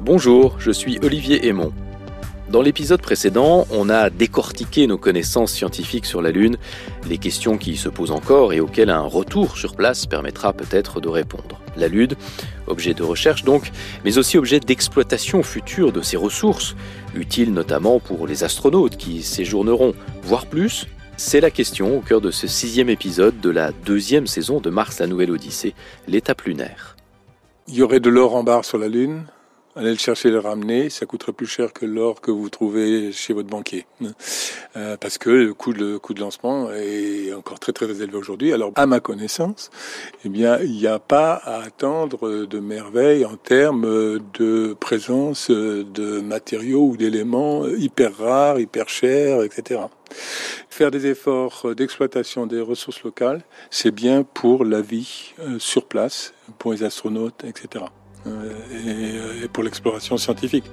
Bonjour, je suis Olivier Aymon. Dans l'épisode précédent, on a décortiqué nos connaissances scientifiques sur la Lune, les questions qui se posent encore et auxquelles un retour sur place permettra peut-être de répondre. La Lune, objet de recherche donc, mais aussi objet d'exploitation future de ses ressources, utiles notamment pour les astronautes qui séjourneront, voire plus. C'est la question au cœur de ce sixième épisode de la deuxième saison de Mars la Nouvelle Odyssée, l'étape lunaire. Il y aurait de l'or en barre sur la Lune, Allez le chercher le ramener, ça coûterait plus cher que l'or que vous trouvez chez votre banquier. Euh, parce que le coût, de, lancement est encore très très élevé aujourd'hui. Alors, à ma connaissance, eh bien, il n'y a pas à attendre de merveilles en termes de présence de matériaux ou d'éléments hyper rares, hyper chers, etc. Faire des efforts d'exploitation des ressources locales, c'est bien pour la vie euh, sur place, pour les astronautes, etc. Et pour l'exploration scientifique.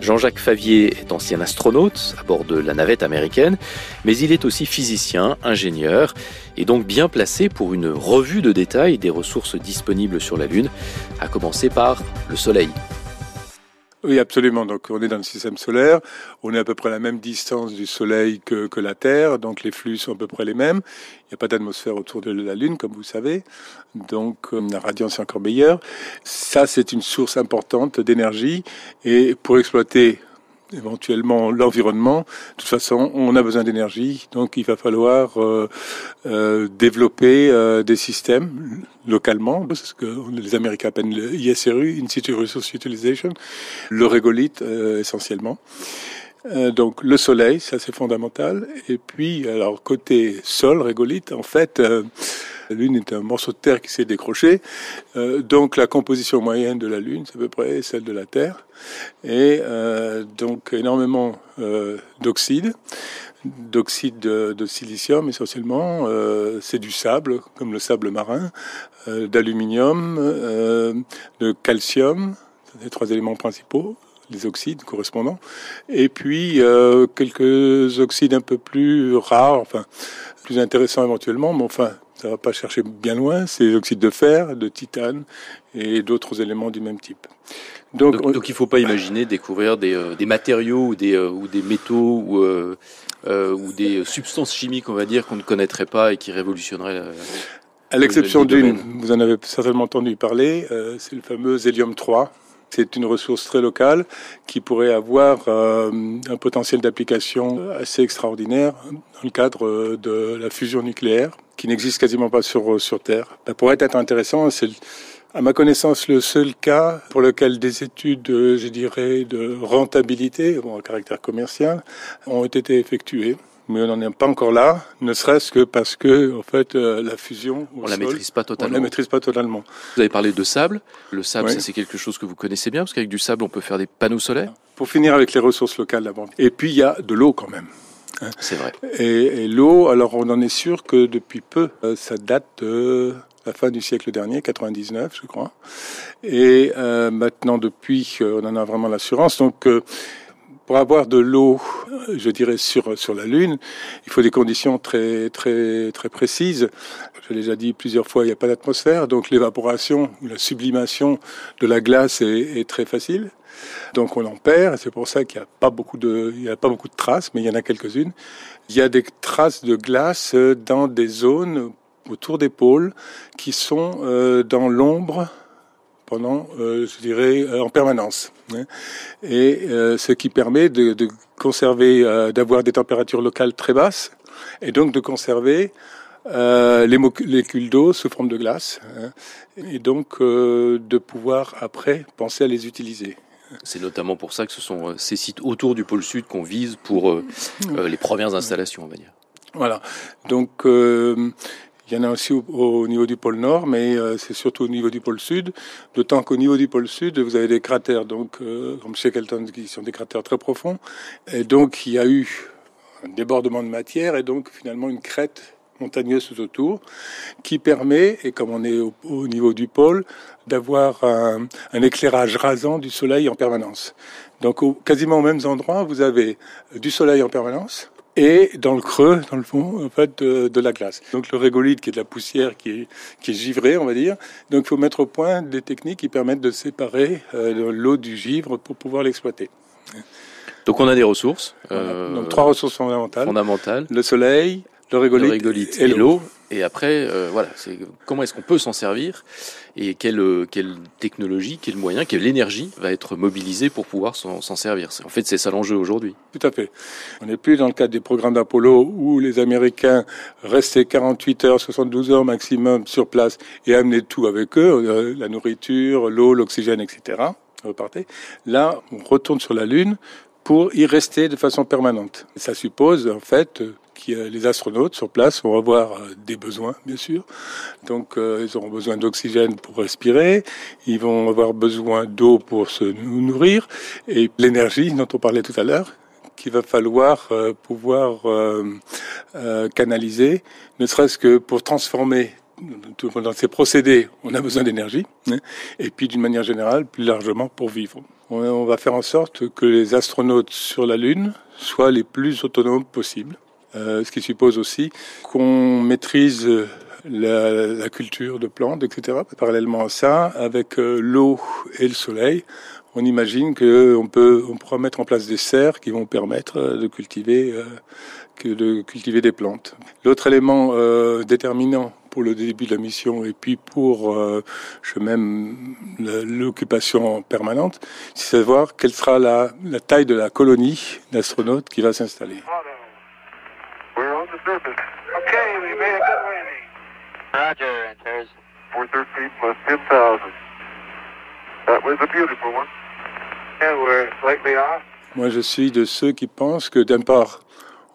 Jean-Jacques Favier est ancien astronaute à bord de la navette américaine, mais il est aussi physicien, ingénieur, et donc bien placé pour une revue de détails des ressources disponibles sur la Lune, à commencer par le Soleil. Oui, absolument. Donc, on est dans le système solaire. On est à peu près à la même distance du Soleil que, que la Terre. Donc, les flux sont à peu près les mêmes. Il n'y a pas d'atmosphère autour de la Lune, comme vous savez. Donc, euh, la radiance est encore meilleure. Ça, c'est une source importante d'énergie. Et pour exploiter éventuellement l'environnement. De toute façon, on a besoin d'énergie, donc il va falloir euh, euh, développer euh, des systèmes localement, ce que les Américains appellent le ISRU, In situ Resource Utilization, le régolithe essentiellement. donc le soleil, ça c'est fondamental. Et puis, alors côté sol, régolithe, en fait, la Lune est un morceau de terre qui s'est décroché. Euh, donc la composition moyenne de la Lune, c'est à peu près celle de la Terre. Et euh, donc énormément euh, d'oxyde. D'oxyde de, silicium essentiellement, c'est du sable, comme le sable marin, d'aluminium, de calcium, les trois éléments principaux, les oxydes correspondants, et puis quelques oxydes un peu plus rares, enfin plus intéressants éventuellement, mais enfin ça va pas chercher bien loin, c'est les oxydes de fer, de titane et d'autres éléments du même type. Donc, donc, il ne faut pas imaginer découvrir des, euh, des matériaux ou des, euh, ou des métaux ou, euh, ou des substances chimiques, on va dire, qu'on ne connaîtrait pas et qui révolutionneraient. à l'exception d'une, vous en avez certainement entendu parler, c'est le fameux hélium 3 c'est une ressource très locale qui pourrait avoir euh, un potentiel d'application assez extraordinaire dans le cadre de la fusion nucléaire, qui n'existe quasiment pas sur, euh, sur Terre. Ça pourrait être intéressant, c'est à ma connaissance le seul cas pour lequel des études, je dirais, de rentabilité, bon, à caractère commercial, ont été effectuées mais on n'en est pas encore là, ne serait-ce que parce que, en fait, euh, la fusion, on la maîtrise pas totalement. On la maîtrise pas totalement. Vous avez parlé de sable. Le sable, c'est quelque chose que vous connaissez bien, parce qu'avec du sable, on peut faire des panneaux solaires. Pour finir avec les ressources locales d'abord. Et puis il y a de l'eau quand même. C'est vrai. Et, l'eau, alors on en est sûr que depuis peu, euh, ça date de la fin du siècle dernier, 99, je crois. Et euh, maintenant, depuis, on en a vraiment l'assurance. Donc pour avoir de l'eau, je dirais sur sur la Lune, il faut des conditions très très très précises. Je l'ai déjà dit plusieurs fois, il n'y a pas d'atmosphère, donc l'évaporation la sublimation de la glace est très facile. Donc on en perd, et c'est pour ça qu'il n'y a pas beaucoup de, y a pas beaucoup de traces, mais il y en a quelques-unes. Il y a des traces de glace dans des zones autour des pôles qui sont euh, dans l'ombre pendant, euh, je dirais, euh, en permanence. Hein. Et euh, ce qui permet de, de conserver, d'avoir des températures locales très basses, et donc de conserver les molécules d'eau sous forme de glace, hein, et donc de pouvoir après penser à les utiliser. C'est notamment pour ça que ce sont ces sites autour du pôle sud qu'on vise pour les premières installations, on va dire. Voilà. Donc, il y en a aussi au, niveau du pôle Nord, mais euh, c'est surtout au niveau du pôle Sud. D'autant qu'au niveau du pôle Sud, vous avez des cratères, donc euh, comme Shackleton, qui sont des cratères très profonds. Et donc il y a eu un débordement de matière et donc finalement une crête montagneuse tout autour, qui permet, et comme on est au, niveau du pôle, d'avoir un, éclairage rasant du soleil en permanence. Donc au, quasiment aux mêmes endroits, vous avez du soleil en permanence, et dans le creux, dans le fond, en fait, de, la glace. Donc le régolithe, qui est de la poussière, qui est, qui est givrée, on va dire. Donc il faut mettre au point des techniques qui permettent de séparer euh, l'eau du givre pour pouvoir l'exploiter. Donc on a des ressources. Euh, donc trois ressources fondamentales. Fondamentales. Le soleil, le régolithe, et, l'eau. Et après, euh, voilà, c'est comment est-ce qu'on peut s'en servir et quelle, euh, quelle technologie, quel moyen, quelle énergie va être mobilisée pour pouvoir s'en servir. En fait, c'est ça l'enjeu aujourd'hui. Tout à fait. On n'est plus dans le cadre des programmes d'Apollo où les Américains restaient 48 heures, 72 heures maximum sur place et amenaient tout avec eux, euh, la nourriture, l'eau, l'oxygène, etc. Repartez. Là, on retourne sur la Lune pour y rester de façon permanente. Ça suppose en fait les astronautes sur place vont avoir euh, des besoins, bien sûr. Donc, euh, ils auront besoin d'oxygène pour respirer. Ils vont avoir besoin d'eau pour se nourrir et l'énergie dont on parlait tout à l'heure qu'il va falloir euh, pouvoir canaliser, ne serait-ce que pour transformer dans ces procédés, on a besoin d'énergie, hein, et puis d'une manière générale, plus largement pour vivre. On va faire en sorte que les astronautes sur la Lune soient les plus autonomes possibles. Euh, ce qui suppose aussi qu'on maîtrise la, la, culture de plantes, etc. Parallèlement à ça, avec euh, l'eau et le soleil, on imagine qu'on peut, on pourra mettre en place des serres qui vont permettre euh, de cultiver, de cultiver des plantes. L'autre élément déterminant pour le début de la mission et puis pour je même l'occupation permanente, c'est savoir quelle sera la, la taille de la colonie d'astronautes qui va s'installer. Roger, Antares. 413 plus 10,000. That was a beautiful one. And we're slightly off. Moi, je suis de ceux qui pensent que d'un part,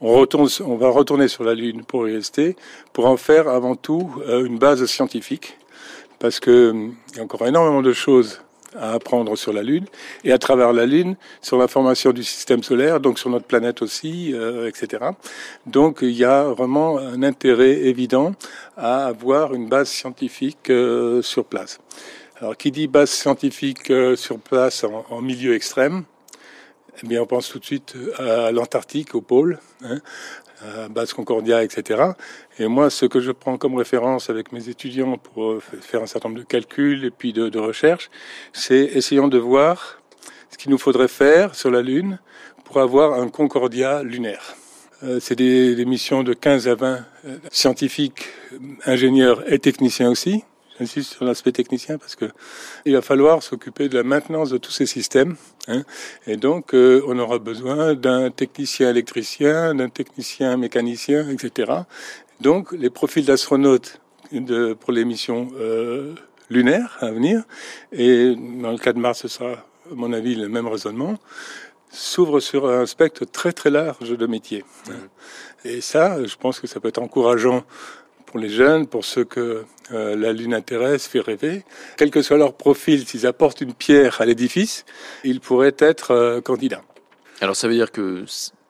on, retourne, on va retourner sur la Lune pour y rester, pour en faire avant tout euh, une base scientifique, parce que hum, il y a encore énormément de choses à apprendre sur la Lune et à travers la Lune sur la formation du système solaire, donc sur notre planète aussi, euh, etc. Donc il y a vraiment un intérêt évident à avoir une base scientifique euh, sur place. Alors qui dit base scientifique euh, sur place en, en milieu extrême, eh bien, on pense tout de suite à l'Antarctique, au pôle, hein, à Base Concordia, etc. Et moi, ce que je prends comme référence avec mes étudiants pour euh, faire un certain nombre de calculs et puis de, recherches, c'est essayons de voir ce qu'il nous faudrait faire sur la Lune pour avoir un Concordia lunaire. Euh, c'est des, missions de 15 à 20 euh, scientifiques, ingénieurs et techniciens aussi, J'insiste sur l'aspect technicien parce que il va falloir s'occuper de la maintenance de tous ces systèmes. Hein, et donc, euh, on aura besoin d'un technicien électricien, d'un technicien mécanicien, etc. Donc, les profils d'astronautes de, pour les missions euh, lunaires à venir, et dans le cas de Mars, ce sera, à mon avis, le même raisonnement, s'ouvre sur un spectre très très large de métiers. Et ça, je pense que ça peut être encourageant pour les jeunes, pour ceux que euh, la Lune intéresse, fait rêver. Quel que soit leur profil, s'ils apportent une pierre à l'édifice, ils pourraient être euh, candidats. Alors ça veut dire que,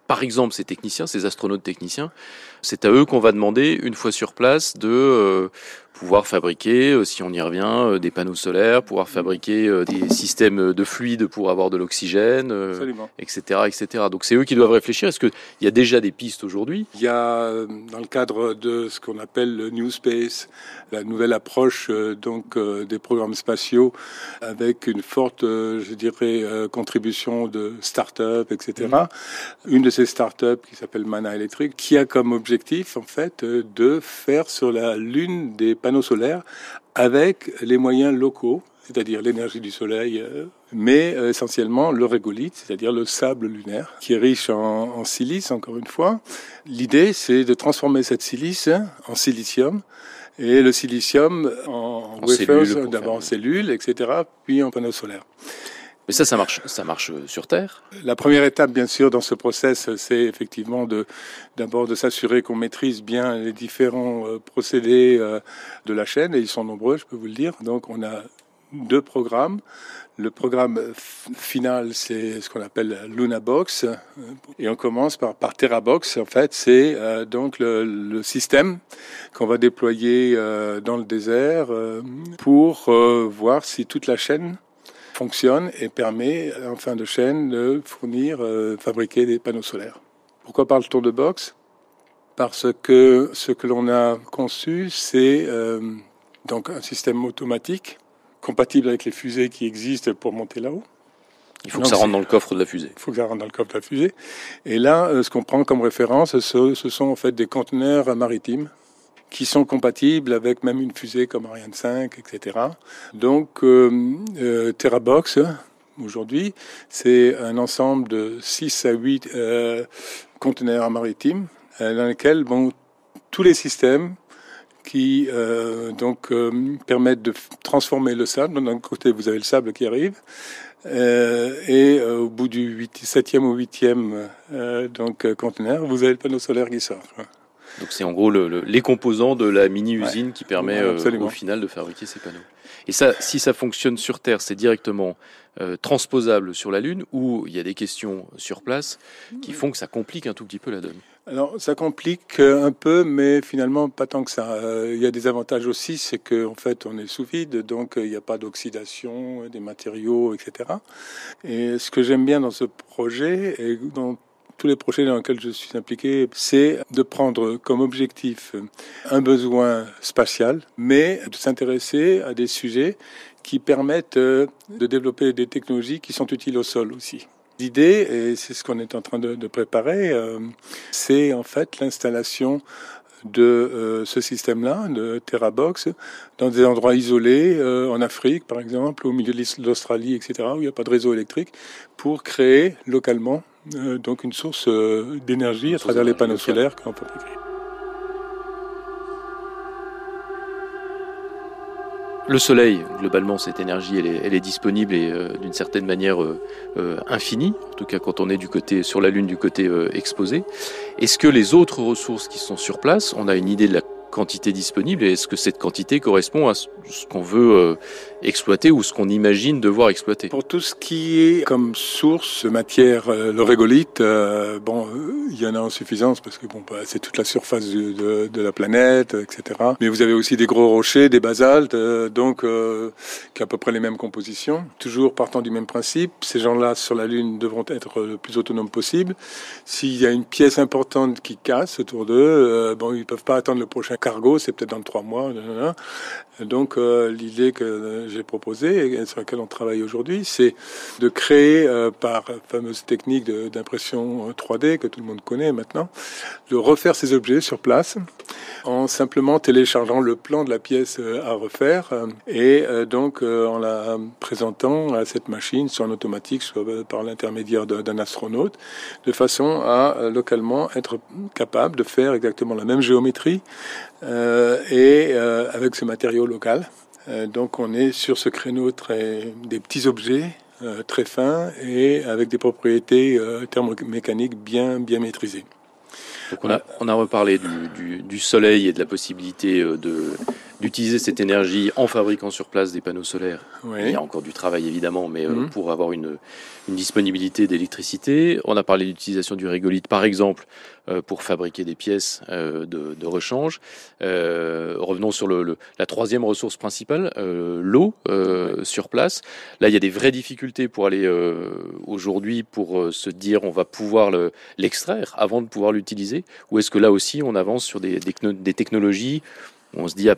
par exemple, ces techniciens, ces astronautes techniciens, c'est à eux qu'on va demander, une fois sur place, de euh, pouvoir fabriquer, euh, si on y revient, euh, des panneaux solaires, pouvoir fabriquer des systèmes de fluides pour avoir de l'oxygène, etc., etc. Donc c'est eux qui doivent réfléchir. Est-ce qu'il y a déjà des pistes aujourd'hui? Il y a, dans le cadre de ce qu'on appelle le New Space, la nouvelle approche donc des programmes spatiaux, avec une forte, je dirais, contribution de start-up, etc. Mmh. Une de ces start-up qui s'appelle Mana Electric, qui a comme objectif en fait de faire sur la Lune des panneaux solaires avec les moyens locaux, c'est-à-dire l'énergie du soleil, euh, mais euh, essentiellement le régolithe, c'est-à-dire le sable lunaire, qui est riche en, silice, encore une fois. L'idée, c'est de transformer cette silice en silicium, et le silicium en, en d'abord en cellules, etc., puis en panneaux solaires. Mais ça, ça marche, ça marche sur Terre. La première étape, bien sûr, dans ce process, c'est effectivement de d'abord de s'assurer qu'on maîtrise bien les différents euh, procédés euh, de la chaîne, et ils sont nombreux, je peux vous le dire. Donc, on a deux programmes. Le programme final, c'est ce qu'on appelle Luna Box, et on commence par, par TerraBox. En fait, c'est euh, donc le système qu'on va déployer dans le désert pour voir si toute la chaîne fonctionne et permet en fin de chaîne de fournir, euh, fabriquer des panneaux solaires. Pourquoi parle-t-on de box? Parce que ce que l'on a conçu, c'est euh, donc un système automatique compatible avec les fusées qui existent pour monter là-haut. Il faut que ça rentre dans le coffre de la fusée. Il faut que ça rentre dans le coffre de la fusée. Et là, euh, ce qu'on prend comme référence, ce, sont en fait des conteneurs maritimes qui sont compatibles avec même une fusée comme Ariane 5, etc. Donc, euh, euh, TerraBox, aujourd'hui, c'est un ensemble de 6 à 8 euh, conteneurs maritimes dans lesquels bon, tous les systèmes qui donc permettent de transformer le sable. D'un côté, vous avez le sable qui arrive, et au bout du 8, 7e ou 8e euh, donc, conteneur, vous avez le panneau solaire qui sort. Donc c'est en gros le, les composants de la mini-usine qui permet au final de fabriquer ces panneaux. Et ça, si ça fonctionne sur Terre, c'est directement transposable sur la Lune ou il y a des questions sur place qui font que ça complique un tout petit peu la donne alors, ça complique un peu, mais finalement pas tant que ça. Euh, il y a des avantages aussi, c'est qu'en en fait, on est sous vide, donc euh, il n'y a pas d'oxydation des matériaux, etc. Et ce que j'aime bien dans ce projet, et dans tous les projets dans lesquels je suis impliqué, c'est de prendre comme objectif un besoin spatial, mais de s'intéresser à des sujets qui permettent euh, de développer des technologies qui sont utiles au sol aussi. L'idée, et c'est ce qu'on est en train de, préparer, euh, c'est en fait l'installation de euh, ce système-là, de TerraBox, dans des endroits isolés, en Afrique par exemple, au milieu de l'Australie, etc., où il n'y a pas de réseau électrique, pour créer localement donc une source d'énergie à travers les panneaux solaires qu'on peut créer. Le soleil, globalement, cette énergie, elle est, disponible et euh, d'une certaine manière euh, euh, infinie, en tout cas quand on est du côté sur la Lune, du côté exposé. Est-ce que les autres ressources qui sont sur place, on a une idée de la quantité disponible et est-ce que cette quantité correspond à ce qu'on veut euh, exploiter ou ce qu'on imagine devoir exploiter Pour tout ce qui est comme source de matière, euh, le régolithe, euh, bon, il y en a en suffisance parce que bon, bah, c'est toute la surface de, de, la planète, etc. Mais vous avez aussi des gros rochers, des basaltes, donc qui ont à peu près les mêmes compositions. Toujours partant du même principe, ces gens-là sur la Lune devront être le plus autonomes possible. S'il y a une pièce importante qui casse autour d'eux, bon, ils peuvent pas attendre le prochain cargo, c'est peut-être dans trois mois. Donc euh, l'idée que j'ai proposée et sur laquelle on travaille aujourd'hui, c'est de créer euh, par fameuse technique d'impression 3D que tout le monde connaît maintenant, de refaire ces objets sur place en simplement téléchargeant le plan de la pièce euh, à refaire et donc en la présentant à cette machine soit en automatique, soit par l'intermédiaire d'un astronaute, de façon à localement être capable de faire exactement la même géométrie et avec ce matériau local. Euh, donc on est sur ce créneau des petits objets euh, très fins et avec des propriétés euh, thermomécaniques bien, bien maîtrisées. Donc on a, on a reparlé du, du, soleil et de la possibilité de, d'utiliser cette énergie en fabriquant sur place des panneaux solaires. Il y a encore du travail évidemment, mais mhm. pour avoir une, une disponibilité d'électricité. On a parlé d'utilisation du régolithe, par exemple, euh, pour fabriquer des pièces euh, de, de, rechange. Euh, revenons sur le, la troisième ressource principale, l'eau sur place. Là, il y a des vraies difficultés pour aller aujourd'hui pour se dire on va pouvoir l'extraire avant de pouvoir l'utiliser. Ou est-ce que là aussi on avance sur des, des, des technologies on se dit à,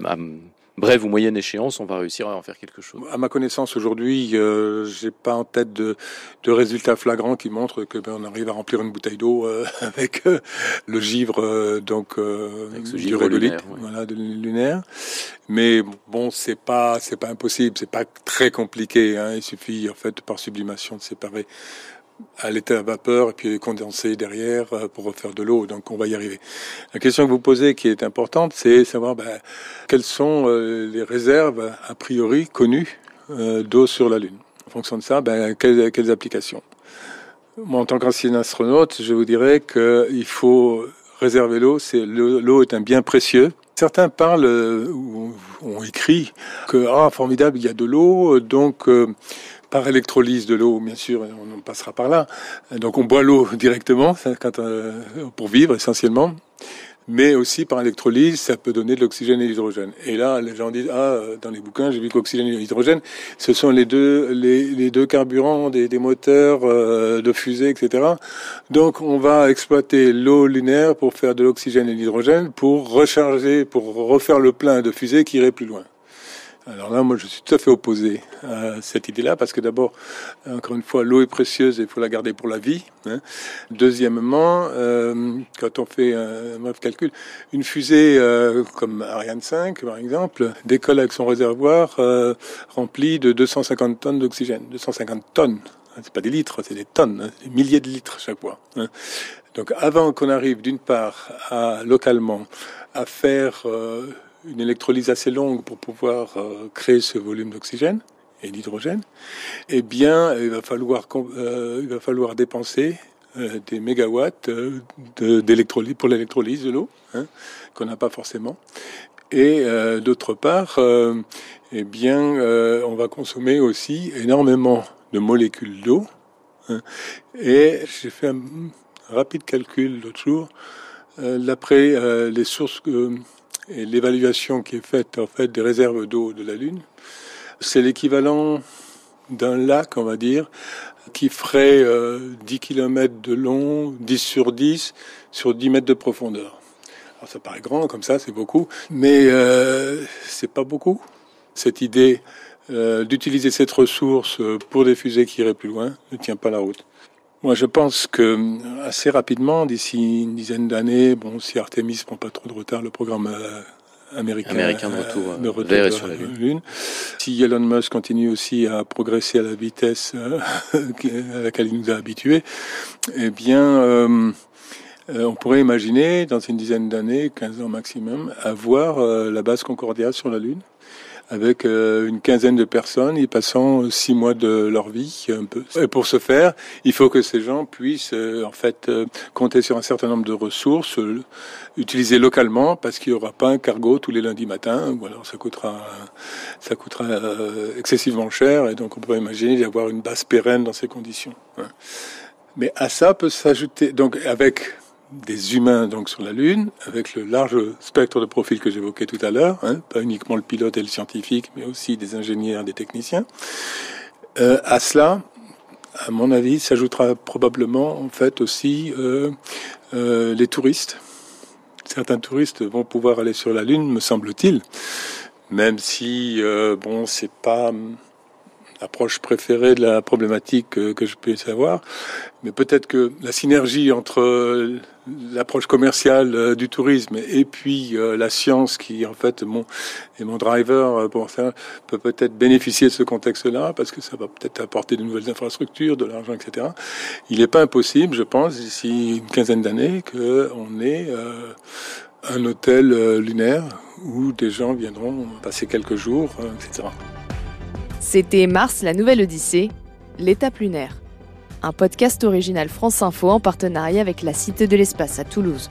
brève ou moyenne échéance, on va réussir à en faire quelque chose. À ma connaissance, aujourd'hui, euh, j'ai pas en tête de, de, résultats flagrants qui montrent que ben, on arrive à remplir une bouteille d'eau euh, avec euh, le givre euh, donc avec ce du lunaire, voilà, de lunaire. Mais bon, c'est pas c'est pas impossible, c'est pas très compliqué. Hein, il suffit en fait par sublimation de séparer à l'état à vapeur et puis condenser derrière euh, pour refaire de l'eau. Donc on va y arriver. La question que vous posez qui est importante, c'est savoir ben, quelles sont euh, les réserves a priori connues euh, d'eau sur la Lune. En fonction de ça, ben, quelles, applications Moi, en tant qu'ancien astronaute, je vous dirais qu'il faut réserver l'eau. L'eau est un bien précieux. Certains parlent ou ont écrit que ah formidable, il y a de l'eau, donc par électrolyse de l'eau, bien sûr, on passera par là. Donc on boit l'eau directement euh, pour vivre essentiellement. mais aussi par électrolyse, ça peut donner de l'oxygène et de l'hydrogène. Et là, les gens disent, ah, dans les bouquins, j'ai vu qu'oxygène et l'hydrogène, ce sont les deux, les, deux carburants des, des moteurs euh, de fusée, etc. Donc, on va exploiter l'eau lunaire pour faire de l'oxygène et de l'hydrogène, pour recharger, pour refaire le plein de fusée qui irait plus loin. Alors là, moi, je suis tout à fait opposé à cette idée-là, parce que d'abord, encore une fois, l'eau est précieuse et il faut la garder pour la vie. Hein. Deuxièmement, euh, quand on fait un bref calcul, une fusée euh, comme Ariane 5, par exemple, décolle avec son réservoir euh, rempli de 250 tonnes d'oxygène. 250 tonnes hein, c'est pas des litres, c'est des tonnes, hein, des milliers de litres chaque fois. Donc avant qu'on arrive d'une part à localement à faire une électrolyse assez longue pour pouvoir euh, créer ce volume d'oxygène et d'hydrogène, eh bien, il va falloir, euh, il va falloir dépenser euh, des mégawatts d'électrolyse pour l'électrolyse de l'eau, hein, qu'on n'a pas forcément. Et d'autre part, eh bien, on va consommer aussi énormément de molécules d'eau. Hein. et j'ai fait un rapide calcul l'autre jour. D'après les sources et l'évaluation qui est faite en fait des réserves d'eau de la Lune, c'est l'équivalent d'un lac, on va dire, qui ferait 10 euh, km de long, 10 sur 10, sur 10 mètres de profondeur. Alors ça paraît grand comme ça, c'est beaucoup, mais euh, c'est pas beaucoup. Cette idée euh, d'utiliser cette ressource pour des fusées qui iraient plus loin ne tient pas la route. Moi, je pense que assez rapidement, d'ici une dizaine d'années, bon, si Artemis prend pas trop de retard, le programme euh, américain, américain de retour, euh, de retour sur la Lune. Si Elon Musk continue aussi à progresser à la vitesse euh, à laquelle il nous a habitués, eh bien, on pourrait imaginer, dans une dizaine d'années, 15 ans maximum, avoir la base Concordia sur la Lune avec euh, une quinzaine de personnes, y passant six mois de leur vie un peu. Et pour ce faire, il faut que ces gens puissent euh, en fait euh, compter sur un certain nombre de ressources utilisées localement, parce qu'il n'y aura pas un cargo tous les lundis matins, ou alors ça coûtera ça coûtera excessivement cher, et donc on pourrait imaginer d'avoir une base pérenne dans ces conditions. Mais à ça peut s'ajouter donc avec des humains donc sur la Lune, avec le large spectre de profils que j'évoquais tout à l'heure, hein, pas uniquement le pilote et le scientifique, mais aussi des ingénieurs, des techniciens. Euh, à cela, à mon avis, s'ajoutera probablement en fait aussi euh, euh, les touristes. Certains touristes vont pouvoir aller sur la Lune, me semble-t-il, même si bon, c'est pas l'approche préférée de la problématique que, je peux savoir. Mais peut-être que la synergie entre euh, l'approche commerciale euh, du tourisme et puis euh, la science qui en fait mon, est mon driver pour peut peut-être bénéficier de ce contexte-là parce que ça va peut-être apporter de nouvelles infrastructures, de l'argent, etc. Il n'est pas impossible, je pense, d'ici une quinzaine d'années, qu'on ait un hôtel lunaire où des gens viendront passer quelques jours, etc. C'était Mars, la nouvelle Odyssée, l'étape lunaire. Un podcast original France Info en partenariat avec la Cité de l'Espace à Toulouse.